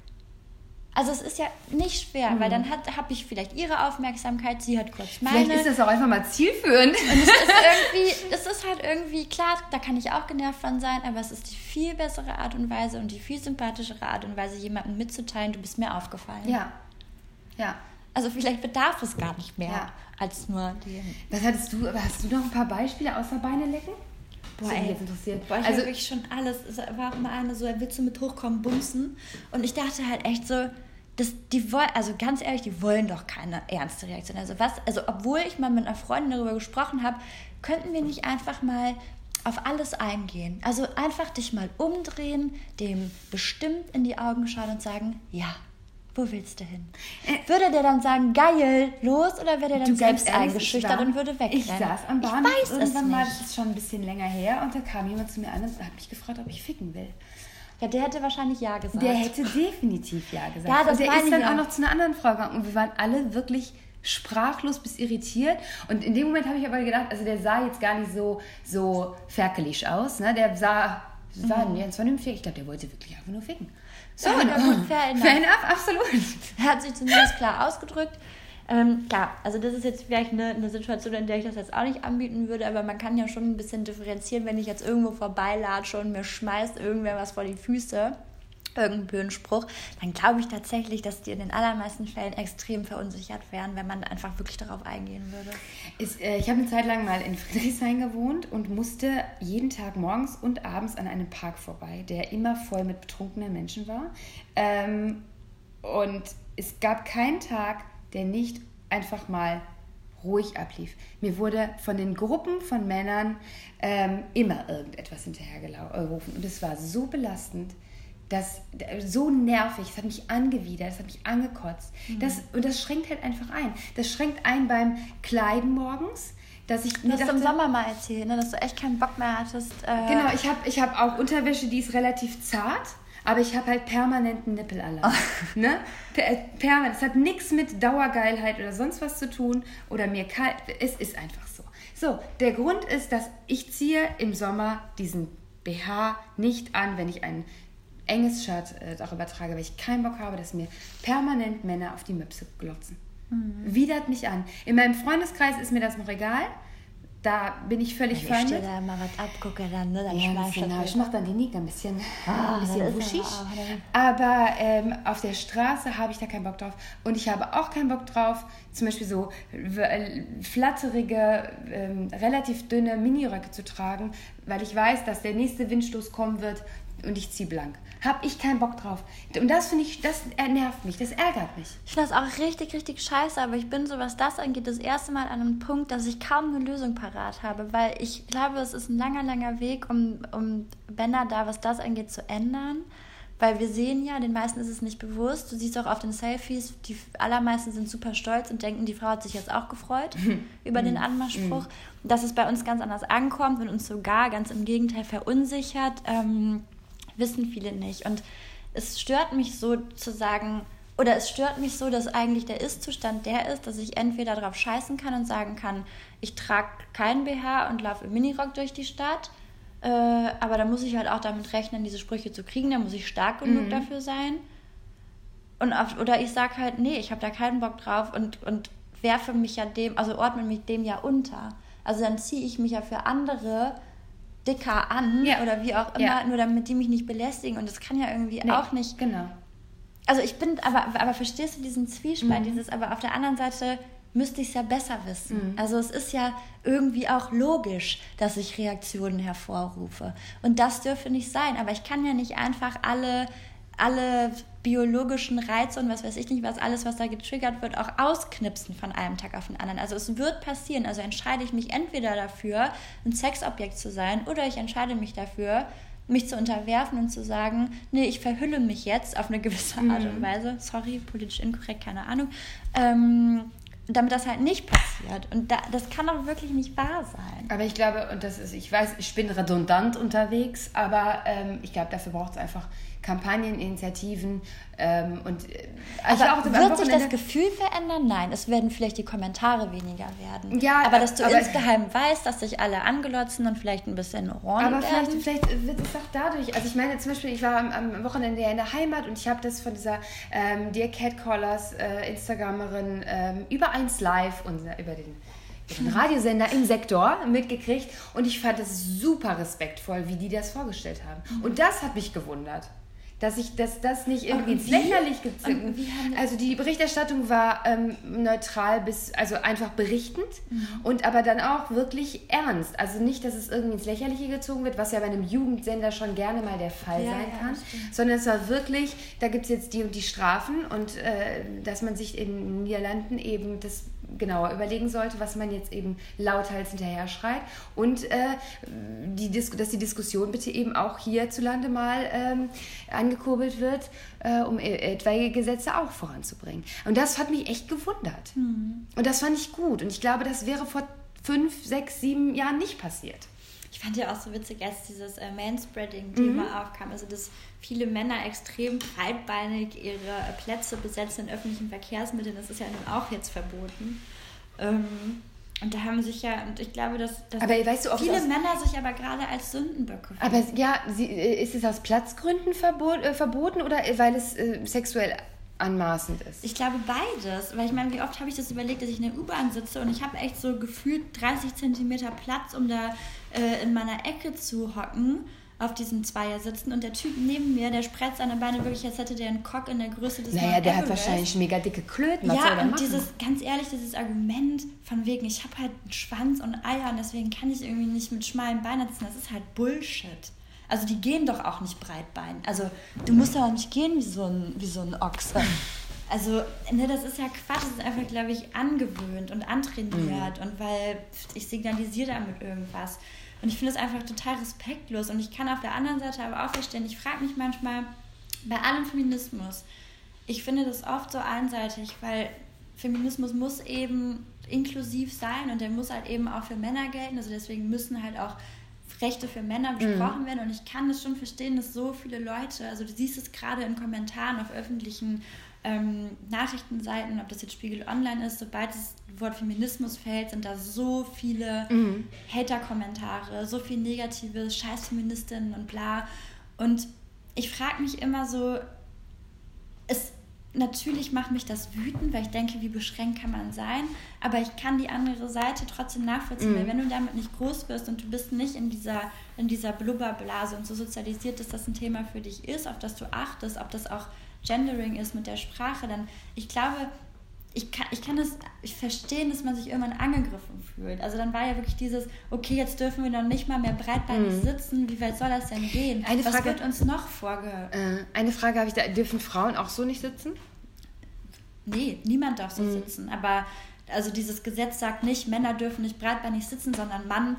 Also es ist ja nicht schwer, mhm. weil dann habe ich vielleicht ihre Aufmerksamkeit, sie hat kurz meine. Vielleicht ist das auch einfach mal zielführend. Und es ist irgendwie, es ist halt irgendwie, klar, da kann ich auch genervt von sein, aber es ist die viel bessere Art und Weise und die viel sympathischere Art und Weise, jemandem mitzuteilen, du bist mir aufgefallen. Ja. Ja. Also vielleicht bedarf es gar nicht mehr ja. als nur die. Was hattest du, hast du noch ein paar Beispiele außer Beine lecken? Boah, ey, jetzt interessiert. Boah, ich also wirklich schon alles. Es war auch immer eine so, willst du mit hochkommen, bumsen? Und ich dachte halt echt so, das, die wollen, also ganz ehrlich, die wollen doch keine ernste Reaktion. Also was, also obwohl ich mal mit einer Freundin darüber gesprochen habe, könnten wir nicht einfach mal auf alles eingehen. Also einfach dich mal umdrehen, dem bestimmt in die Augen schauen und sagen, ja, wo willst du hin? Äh, würde der dann sagen, geil, los, oder wäre der dann selbst ehrlich, eingeschüchtert war, und würde wegrennen? Ich saß am Bahnhof ich weiß irgendwann mal, das ist schon ein bisschen länger her, und da kam jemand zu mir an und hat mich gefragt, ob ich ficken will. Ja, der hätte wahrscheinlich Ja gesagt. Der hätte definitiv Ja gesagt. Ja, das und der ist dann ja. auch noch zu einer anderen Frau gegangen. Und wir waren alle wirklich sprachlos bis irritiert. Und in dem Moment habe ich aber gedacht, also der sah jetzt gar nicht so, so ferkelig aus. Ne? Der sah, sah mhm. ganz vernünftig. Ich glaube, der wollte wirklich einfach nur ficken. So, ja, und, fair enough. Fair enough, absolut. Er hat sich zumindest klar ausgedrückt. Ähm, klar, also das ist jetzt vielleicht eine, eine, Situation, in der ich das jetzt auch nicht anbieten würde, aber man kann ja schon ein bisschen differenzieren, wenn ich jetzt irgendwo vorbeilatsche und mir schmeißt irgendwer was vor die Füße, irgendein blöden Spruch, dann glaube ich tatsächlich, dass die in den allermeisten Fällen extrem verunsichert wären, wenn man einfach wirklich darauf eingehen würde. Ist, äh, ich habe eine Zeit lang mal in Friedrichshain gewohnt und musste jeden Tag morgens und abends an einem Park vorbei, der immer voll mit betrunkenen Menschen war. Ähm, und es gab keinen Tag, der nicht einfach mal ruhig ablief. Mir wurde von den Gruppen von Männern ähm, immer irgendetwas hinterhergerufen. Und es war so belastend, das, so nervig, es hat mich angewidert, es hat mich angekotzt. Mhm. Das, und das schränkt halt einfach ein. Das schränkt ein beim Kleiden morgens. Dass ich du hast dachte, im Sommer mal erzählt, ne, dass du echt keinen Bock mehr hattest. Äh genau, ich habe ich hab auch Unterwäsche, die ist relativ zart aber ich habe halt permanenten Nippelalarm. Oh. Ne? Per permanent. Es hat nichts mit Dauergeilheit oder sonst was zu tun oder mir kalt. Es ist einfach so. So, der Grund ist, dass ich ziehe im Sommer diesen BH nicht an, wenn ich ein enges Shirt äh, darüber trage, weil ich keinen Bock habe, dass mir permanent Männer auf die Möpse glotzen. Mhm. Widert mich an. In meinem Freundeskreis ist mir das noch egal da bin ich völlig Wenn fein. Wenn ich dir da mal was abgucke, dann, ne, dann ja, genau. Ich mache dann die Nieten ein bisschen, ah, (laughs) ein bisschen wuschig. Aber ähm, auf der Straße habe ich da keinen Bock drauf. Und ich habe auch keinen Bock drauf, zum Beispiel so äh, flatterige, ähm, relativ dünne Miniröcke zu tragen, weil ich weiß, dass der nächste Windstoß kommen wird und ich ziehe blank. Habe ich keinen Bock drauf. Und das finde ich, das nervt mich, das ärgert mich. Ich finde das auch richtig, richtig scheiße, aber ich bin so, was das angeht, das erste Mal an einem Punkt, dass ich kaum eine Lösung parat habe, weil ich glaube, es ist ein langer, langer Weg, um, um Männer da, was das angeht, zu ändern. Weil wir sehen ja, den meisten ist es nicht bewusst. Du siehst auch auf den Selfies, die allermeisten sind super stolz und denken, die Frau hat sich jetzt auch gefreut (laughs) über den Anmachspruch. Dass es bei uns ganz anders ankommt und uns sogar ganz im Gegenteil verunsichert. Ähm, wissen viele nicht. Und es stört mich so zu sagen, oder es stört mich so, dass eigentlich der Ist-Zustand der ist, dass ich entweder drauf scheißen kann und sagen kann, ich trage keinen BH und laufe im Minirock durch die Stadt. Äh, aber da muss ich halt auch damit rechnen, diese Sprüche zu kriegen. Da muss ich stark genug mhm. dafür sein. Und auf, oder ich sage halt, nee, ich habe da keinen Bock drauf und, und werfe mich ja dem, also ordne mich dem ja unter. Also dann ziehe ich mich ja für andere dicker an ja. oder wie auch immer, ja. nur damit die mich nicht belästigen. Und das kann ja irgendwie nee, auch nicht. Genau. Also ich bin, aber, aber verstehst du diesen Zwiespalt, mhm. dieses, aber auf der anderen Seite müsste ich es ja besser wissen. Mhm. Also es ist ja irgendwie auch logisch, dass ich Reaktionen hervorrufe. Und das dürfe nicht sein. Aber ich kann ja nicht einfach alle, alle biologischen Reize und was weiß ich nicht, was alles, was da getriggert wird, auch ausknipsen von einem Tag auf den anderen. Also es wird passieren. Also entscheide ich mich entweder dafür, ein Sexobjekt zu sein, oder ich entscheide mich dafür, mich zu unterwerfen und zu sagen, nee, ich verhülle mich jetzt auf eine gewisse Art mhm. und Weise, sorry, politisch inkorrekt, keine Ahnung, ähm, damit das halt nicht passiert. Und da, das kann doch wirklich nicht wahr sein. Aber ich glaube, und das ist, ich weiß, ich bin redundant unterwegs, aber ähm, ich glaube, dafür braucht es einfach Kampagnen, Initiativen ähm, und äh, also aber auch wird sich das Gefühl verändern? Nein, es werden vielleicht die Kommentare weniger werden. Ja, aber dass du aber, insgeheim weißt, dass sich alle anglotzen und vielleicht ein bisschen orange Aber werden. Vielleicht, vielleicht wird es auch dadurch. Also ich meine zum Beispiel, ich war am, am Wochenende in der Heimat und ich habe das von dieser ähm, Dear Catcallers äh, Instagramerin ähm, über eins Live und über den den Radiosender im Sektor mitgekriegt und ich fand es super respektvoll, wie die das vorgestellt haben. Und das hat mich gewundert dass ich dass das nicht irgendwie ins Lächerlich gezogen. Also die Berichterstattung war ähm, neutral bis also einfach berichtend mhm. und aber dann auch wirklich ernst. Also nicht, dass es irgendwie ins Lächerliche gezogen wird, was ja bei einem Jugendsender schon gerne mal der Fall ja, sein kann, ja, sondern es war wirklich, da gibt es jetzt die und die Strafen und äh, dass man sich in den Niederlanden eben das genauer überlegen sollte, was man jetzt eben lauthals hinterher schreit und äh, die dass die Diskussion bitte eben auch hierzulande mal ähm, angekurbelt wird, äh, um e-, etwaige Gesetze auch voranzubringen. Und das hat mich echt gewundert. Mhm. Und das fand ich gut. Und ich glaube, das wäre vor fünf, sechs, sieben Jahren nicht passiert. Ich fand ja auch so witzig, als dieses äh, Manspreading-Thema mhm. aufkam, also dass viele Männer extrem breitbeinig ihre Plätze besetzen in öffentlichen Verkehrsmitteln, das ist ja nun auch jetzt verboten. Ähm, und da haben sich ja, und ich glaube, dass, dass aber, weißt du, viele Männer sich aber gerade als Sündenböcke fühlen. Aber ja, sie, äh, ist es aus Platzgründen verbot, äh, verboten oder weil es äh, sexuell anmaßend ist? Ich glaube beides, weil ich meine, wie oft habe ich das überlegt, dass ich in der U-Bahn sitze und ich habe echt so gefühlt 30 Zentimeter Platz, um da äh, in meiner Ecke zu hocken auf diesem Zweier sitzen und der Typ neben mir, der spreizt seine Beine wirklich, als hätte der einen Cock in der Größe des Naja, der hat wahrscheinlich mega dicke Klöten. Was ja, und machen? dieses, ganz ehrlich, dieses Argument von wegen, ich habe halt einen Schwanz und Eier und deswegen kann ich irgendwie nicht mit schmalen Beinen sitzen, das ist halt Bullshit. Also die gehen doch auch nicht breitbein. Also du musst ja auch nicht gehen wie so ein, wie so ein Ochse. Also, ne, das ist ja Quatsch, das ist einfach, glaube ich, angewöhnt und antrainiert mhm. und weil ich signalisiere damit irgendwas. Und ich finde es einfach total respektlos. Und ich kann auf der anderen Seite aber auch verstehen, ich frage mich manchmal bei allem Feminismus, ich finde das oft so einseitig, weil Feminismus muss eben inklusiv sein und der muss halt eben auch für Männer gelten. Also deswegen müssen halt auch Rechte für Männer mhm. besprochen mhm. werden. Und ich kann das schon verstehen, dass so viele Leute, also du siehst es gerade in Kommentaren auf öffentlichen ähm, Nachrichtenseiten, ob das jetzt Spiegel Online ist, sobald das Wort Feminismus fällt, sind da so viele mhm. Hater-Kommentare, so viel Negatives, Scheiß-Feministinnen und bla. Und ich frage mich immer so, es, natürlich macht mich das wütend, weil ich denke, wie beschränkt kann man sein, aber ich kann die andere Seite trotzdem nachvollziehen, mhm. weil wenn du damit nicht groß wirst und du bist nicht in dieser, in dieser Blubberblase und so sozialisiert, dass das ein Thema für dich ist, auf das du achtest, ob das auch Gendering ist mit der Sprache, dann ich glaube, ich kann, ich kann das, ich verstehen, dass man sich irgendwann angegriffen fühlt. Also dann war ja wirklich dieses, okay, jetzt dürfen wir noch nicht mal mehr breitbeinig mhm. sitzen. Wie weit soll das denn gehen? Eine Was Frage, wird uns noch vorge... Äh, eine Frage habe ich da, dürfen Frauen auch so nicht sitzen? Nee, niemand darf so mhm. sitzen. Aber also dieses Gesetz sagt nicht, Männer dürfen nicht breitbeinig sitzen, sondern Mann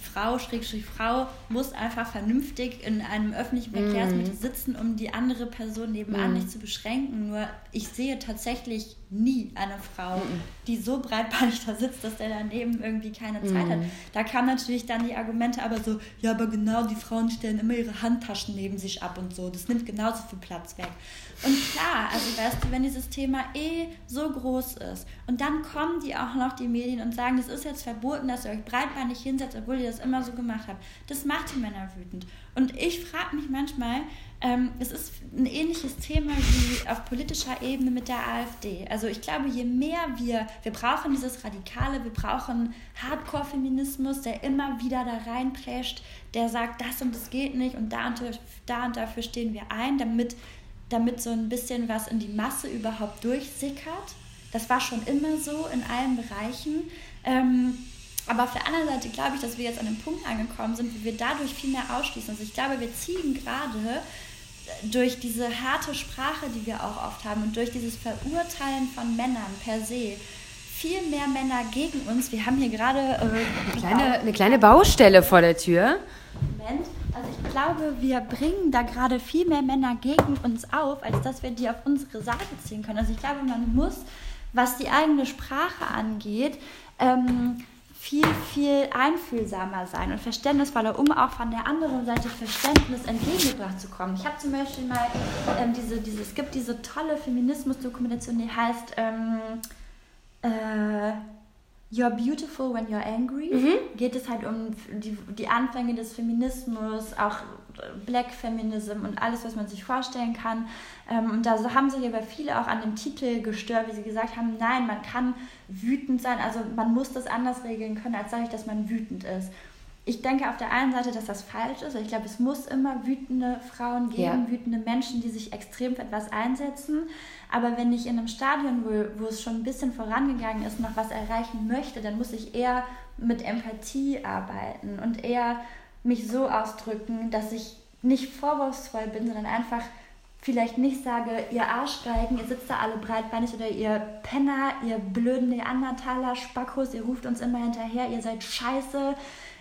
Frau, Schrägstrich Frau, muss einfach vernünftig in einem öffentlichen Verkehrsmittel mm. sitzen, um die andere Person nebenan mm. nicht zu beschränken. Nur ich sehe tatsächlich nie eine Frau, mhm. die so breitbeinig da sitzt, dass der daneben irgendwie keine Zeit mhm. hat. Da kamen natürlich dann die Argumente aber so, ja, aber genau, die Frauen stellen immer ihre Handtaschen neben sich ab und so. Das nimmt genauso viel Platz weg. Und klar, also weißt du, wenn dieses Thema eh so groß ist und dann kommen die auch noch, die Medien, und sagen, das ist jetzt verboten, dass ihr euch breitbeinig hinsetzt, obwohl ihr das immer so gemacht habt. Das macht die Männer wütend. Und ich frage mich manchmal, ähm, es ist ein ähnliches Thema wie auf politischer Ebene mit der AfD. Also ich glaube, je mehr wir, wir brauchen dieses Radikale, wir brauchen Hardcore-Feminismus, der immer wieder da reinprescht, der sagt, das und das geht nicht und da und, da und dafür stehen wir ein, damit damit so ein bisschen was in die Masse überhaupt durchsickert. Das war schon immer so in allen Bereichen. Ähm, aber auf der anderen Seite glaube ich, dass wir jetzt an einem Punkt angekommen sind, wo wir dadurch viel mehr ausschließen. Also ich glaube, wir ziehen gerade durch diese harte Sprache, die wir auch oft haben und durch dieses Verurteilen von Männern per se viel mehr Männer gegen uns. Wir haben hier gerade äh, eine, kleine, eine kleine Baustelle vor der Tür. Moment. Also ich glaube, wir bringen da gerade viel mehr Männer gegen uns auf, als dass wir die auf unsere Seite ziehen können. Also ich glaube, man muss, was die eigene Sprache angeht, ähm, viel, viel einfühlsamer sein und verständnisvoller, um auch von der anderen Seite Verständnis entgegengebracht zu kommen. Ich habe zum Beispiel mal ähm, diese, diese, es gibt diese tolle Feminismus-Dokumentation, die heißt ähm, äh, You're Beautiful When You're Angry mhm. geht es halt um die, die Anfänge des Feminismus, auch Black Feminism und alles, was man sich vorstellen kann. Ähm, und da haben sich aber viele auch an dem Titel gestört, wie sie gesagt haben, nein, man kann wütend sein, also man muss das anders regeln können, als sage ich, dass man wütend ist. Ich denke auf der einen Seite, dass das falsch ist. Ich glaube, es muss immer wütende Frauen geben, ja. wütende Menschen, die sich extrem für etwas einsetzen. Aber wenn ich in einem Stadion, wo, wo es schon ein bisschen vorangegangen ist, noch was erreichen möchte, dann muss ich eher mit Empathie arbeiten und eher mich so ausdrücken, dass ich nicht vorwurfsvoll bin, sondern einfach vielleicht nicht sage, ihr Arschgeigen, ihr sitzt da alle breitbeinig oder ihr Penner, ihr blöden Neandertaler, Spackos, ihr ruft uns immer hinterher, ihr seid scheiße,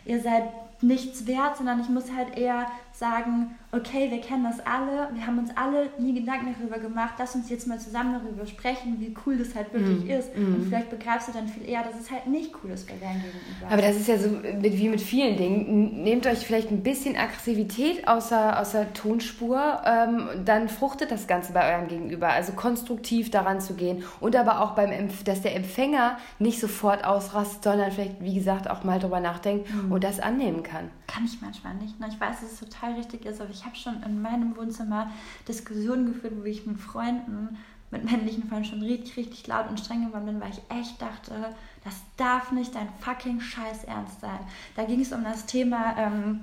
ihr seid nichts wert, sondern ich muss halt eher sagen, okay, wir kennen das alle, wir haben uns alle nie Gedanken darüber gemacht, lass uns jetzt mal zusammen darüber sprechen, wie cool das halt wirklich mm, ist. Mm. Und vielleicht begreifst du dann viel eher, dass es halt nicht cool ist bei deinem Gegenüber. Aber das ist ja so mit, wie mit vielen Dingen. Nehmt euch vielleicht ein bisschen Aggressivität außer, außer Tonspur, ähm, dann fruchtet das Ganze bei eurem Gegenüber. Also konstruktiv daran zu gehen und aber auch beim, dass der Empfänger nicht sofort ausrastet, sondern vielleicht, wie gesagt, auch mal drüber nachdenkt mm. und das annehmen kann. Kann ich manchmal nicht. Ne? Ich weiß, dass es total richtig ist, aber ich habe schon in meinem Wohnzimmer Diskussionen geführt, wo ich mit Freunden, mit männlichen Freunden schon richtig, richtig laut und streng geworden bin, weil ich echt dachte, das darf nicht dein fucking Scheiß ernst sein. Da ging es um das Thema, ähm,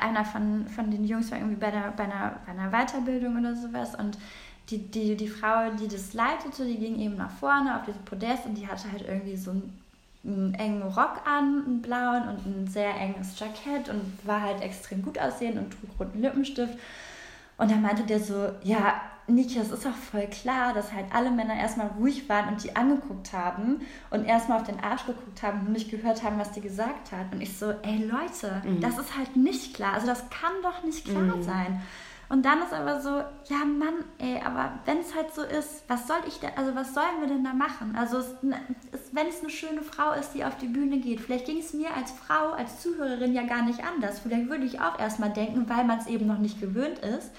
einer von, von den Jungs war irgendwie bei, der, bei, einer, bei einer Weiterbildung oder sowas und die, die, die Frau, die das leitete, die ging eben nach vorne auf dieses Podest und die hatte halt irgendwie so ein einen engen Rock an, einen blauen und ein sehr enges Jackett und war halt extrem gut aussehen und trug roten Lippenstift. Und dann meinte der so, ja, Niki, es ist auch voll klar, dass halt alle Männer erstmal ruhig waren und die angeguckt haben und erstmal auf den Arsch geguckt haben und nicht gehört haben, was die gesagt hat. Und ich so, ey Leute, mhm. das ist halt nicht klar. Also das kann doch nicht klar mhm. sein. Und dann ist aber so, ja Mann, ey, aber wenn es halt so ist, was soll ich denn, also was sollen wir denn da machen? Also wenn es eine schöne Frau ist, die auf die Bühne geht, vielleicht ging es mir als Frau, als Zuhörerin ja gar nicht anders. Vielleicht würde ich auch erstmal denken, weil man es eben noch nicht gewöhnt ist,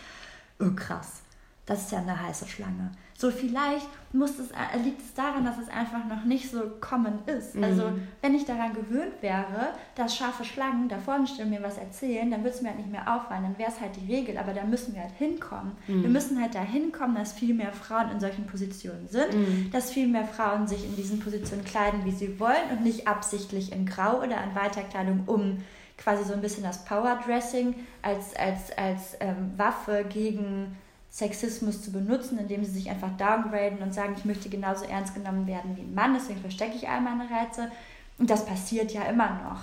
oh krass, das ist ja eine heiße Schlange. So vielleicht muss es, äh, liegt es daran, dass es einfach noch nicht so common ist. Mhm. Also wenn ich daran gewöhnt wäre, dass scharfe Schlangen da vorne stehen mir was erzählen, dann würde es mir halt nicht mehr auffallen. Dann wäre es halt die Regel, aber da müssen wir halt hinkommen. Mhm. Wir müssen halt da hinkommen, dass viel mehr Frauen in solchen Positionen sind, mhm. dass viel mehr Frauen sich in diesen Positionen kleiden, wie sie wollen und nicht absichtlich in Grau oder an Weiterkleidung um quasi so ein bisschen das Powerdressing als, als, als ähm, Waffe gegen Sexismus zu benutzen, indem sie sich einfach downgraden und sagen, ich möchte genauso ernst genommen werden wie ein Mann, deswegen verstecke ich all meine Reize. Und das passiert ja immer noch.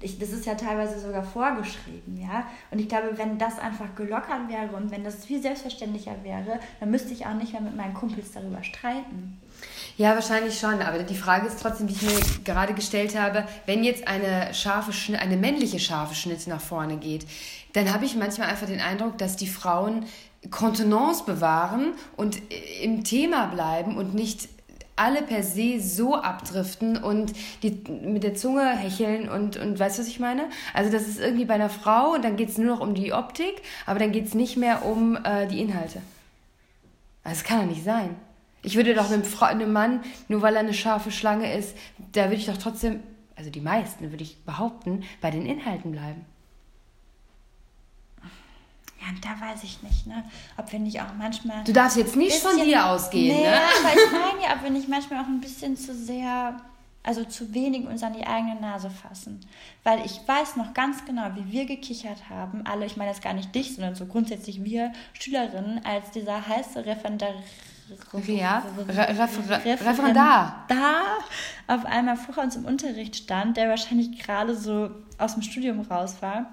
Ich, das ist ja teilweise sogar vorgeschrieben, ja. Und ich glaube, wenn das einfach gelockert wäre und wenn das viel selbstverständlicher wäre, dann müsste ich auch nicht mehr mit meinen Kumpels darüber streiten. Ja, wahrscheinlich schon. Aber die Frage ist trotzdem, die ich mir gerade gestellt habe, wenn jetzt eine scharfe eine männliche scharfe Schnitt nach vorne geht, dann habe ich manchmal einfach den Eindruck, dass die Frauen Kontenance bewahren und im Thema bleiben und nicht alle per se so abdriften und die mit der Zunge hecheln und, und weißt du, was ich meine? Also das ist irgendwie bei einer Frau und dann geht es nur noch um die Optik, aber dann geht es nicht mehr um äh, die Inhalte. Also das kann doch nicht sein. Ich würde doch einem, Fra einem Mann, nur weil er eine scharfe Schlange ist, da würde ich doch trotzdem, also die meisten würde ich behaupten, bei den Inhalten bleiben. Und da weiß ich nicht, ne? Ob wir nicht auch manchmal. Du darfst jetzt nicht bisschen, von dir ausgehen, nee, ne? aber ich meine ja, ob wir nicht manchmal auch ein bisschen zu sehr, also zu wenig uns an die eigene Nase fassen. Weil ich weiß noch ganz genau, wie wir gekichert haben, alle, ich meine jetzt gar nicht dich, sondern so grundsätzlich wir Schülerinnen, als dieser heiße Referendar. Ja, Re Refer Referendar. Da auf einmal vor uns im Unterricht stand, der wahrscheinlich gerade so aus dem Studium raus war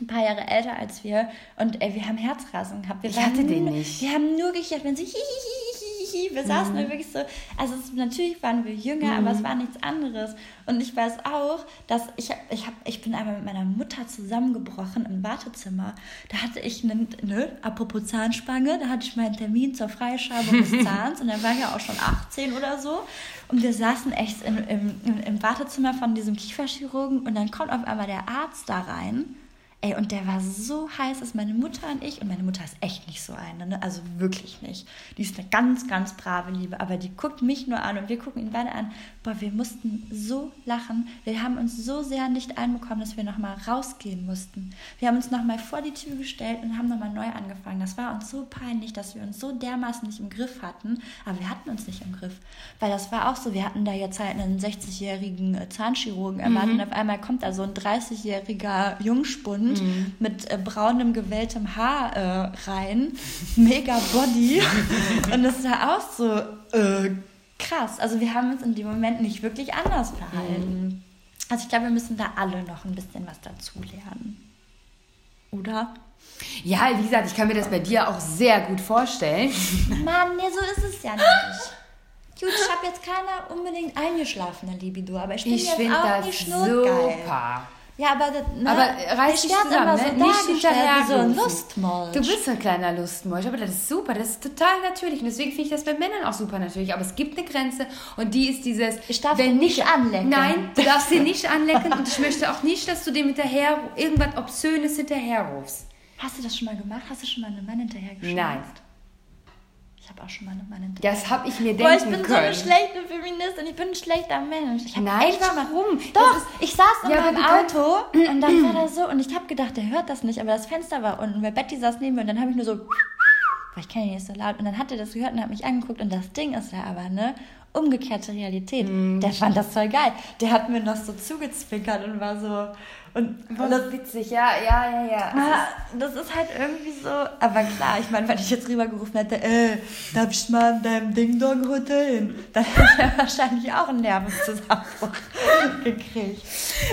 ein paar Jahre älter als wir und ey, wir haben Herzrasen gehabt. Wir ich hatte den nicht. Wir haben nur gekichert, wenn sie hihihihi. Wir saßen mhm. da wirklich so, also es, natürlich waren wir jünger, mhm. aber es war nichts anderes. Und ich weiß auch, dass ich, ich, hab, ich bin einmal mit meiner Mutter zusammengebrochen im Wartezimmer. Da hatte ich einen, ne, apropos Zahnspange, da hatte ich meinen Termin zur Freischabung des (laughs) Zahns und da war ja auch schon 18 oder so. Und wir saßen echt in, im, im Wartezimmer von diesem Kieferchirurgen und dann kommt auf einmal der Arzt da rein Ey, und der war so heiß, dass meine Mutter und ich, und meine Mutter ist echt nicht so eine, ne? also wirklich nicht. Die ist eine ganz, ganz brave Liebe, aber die guckt mich nur an und wir gucken ihn beide an. Boah, wir mussten so lachen. Wir haben uns so sehr nicht einbekommen, dass wir nochmal rausgehen mussten. Wir haben uns nochmal vor die Tür gestellt und haben nochmal neu angefangen. Das war uns so peinlich, dass wir uns so dermaßen nicht im Griff hatten, aber wir hatten uns nicht im Griff. Weil das war auch so, wir hatten da jetzt halt einen 60-jährigen Zahnchirurgen erwartet mhm. und auf einmal kommt da so ein 30-jähriger Jungspund Hund mhm. mit äh, braunem, gewelltem Haar äh, rein. Mega Body. (laughs) und das sah auch so äh, krass. Also wir haben uns in dem Moment nicht wirklich anders verhalten. Mhm. Also ich glaube, wir müssen da alle noch ein bisschen was dazu lernen. Oder? Ja, wie gesagt, ich kann mir das bei dir auch sehr gut vorstellen. (laughs) (laughs) Mann, nee, so ist es ja nicht. Gut, ich habe jetzt keiner unbedingt eingeschlafene Libido, aber ich bin ich jetzt auch nicht schnurgeil. Super. Ja, aber, ne, aber reiß dich zusammen, immer so ne? nicht hinterher so ein Lustmolch. Du bist ein kleiner Lustmolch, aber das ist super, das ist total natürlich und deswegen finde ich das bei Männern auch super natürlich, aber es gibt eine Grenze und die ist dieses... Ich darf wenn nicht anlecken. Nein, du darfst sie (laughs) nicht anlecken und ich möchte auch nicht, dass du dem hinterher irgendwas Obszönes hinterherrufst. Hast du das schon mal gemacht? Hast du schon mal einen Mann hinterhergeschlagen? Nein. Ich habe auch schon mal meinen Das habe ich mir denken Boah, ich bin können. so eine schlechte Feministin. Ich bin ein schlechter Mensch. Ich Nein, warum? Doch, ist, ich saß in ja, meinem Auto (clears throat) und dann war das so und ich habe gedacht, der hört das nicht, aber das Fenster war unten, weil Betty saß neben mir und dann habe ich nur so, weil ich kenne ihn nicht so laut und dann hat er das gehört und hat mich angeguckt und das Ding ist ja aber, ne, umgekehrte Realität. Mm. Der fand das voll geil. Der hat mir noch so zugezwinkert und war so, und Voll das, witzig, ja, ja, ja, ja. Ah, das ist halt irgendwie so. Aber klar, ich meine, wenn ich jetzt rübergerufen hätte, äh, darf ich mal in deinem Ding-Dong-Hotel dann hätte er (laughs) wahrscheinlich auch einen Nervenzusammenbruch (laughs) gekriegt.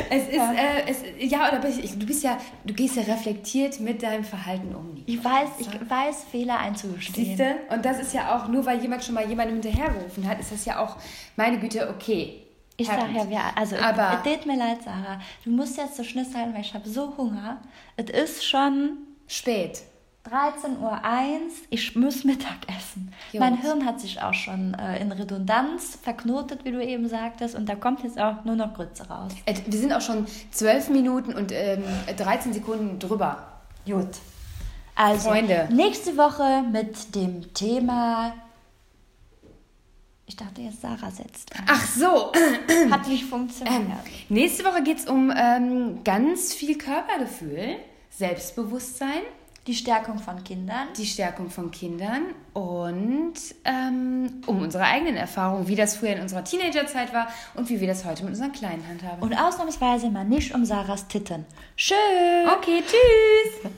Es ist, ja, äh, es, ja oder du bist ja, du gehst ja reflektiert mit deinem Verhalten um. Ich weiß, ich weiß, Fehler einzugestehen. Siehst du? Und das ist ja auch, nur weil jemand schon mal jemandem hinterhergerufen hat, ist das ja auch, meine Güte, okay ich sage ja, wir, also aber es tut mir leid, Sarah. Du musst jetzt so Schnitt sein, weil ich habe so Hunger. Es ist schon spät. 13.01 Uhr, ich muss Mittag essen. Jungs. Mein Hirn hat sich auch schon äh, in Redundanz verknotet, wie du eben sagtest, und da kommt jetzt auch nur noch Grütze raus. Äh, wir sind auch schon 12 Minuten und ähm, 13 Sekunden drüber. Gut. Also, Freunde. nächste Woche mit dem Thema ich dachte jetzt, Sarah setzt. Ein. Ach so. (clears throat) Hat nicht funktioniert. Ähm, nächste Woche geht es um ähm, ganz viel Körpergefühl, Selbstbewusstsein. Die Stärkung von Kindern. Die Stärkung von Kindern und ähm, um unsere eigenen Erfahrungen, wie das früher in unserer Teenagerzeit war und wie wir das heute mit unseren Kleinen handhaben. Und ausnahmsweise mal nicht um Sarahs Titten. Tschüss. Okay, tschüss.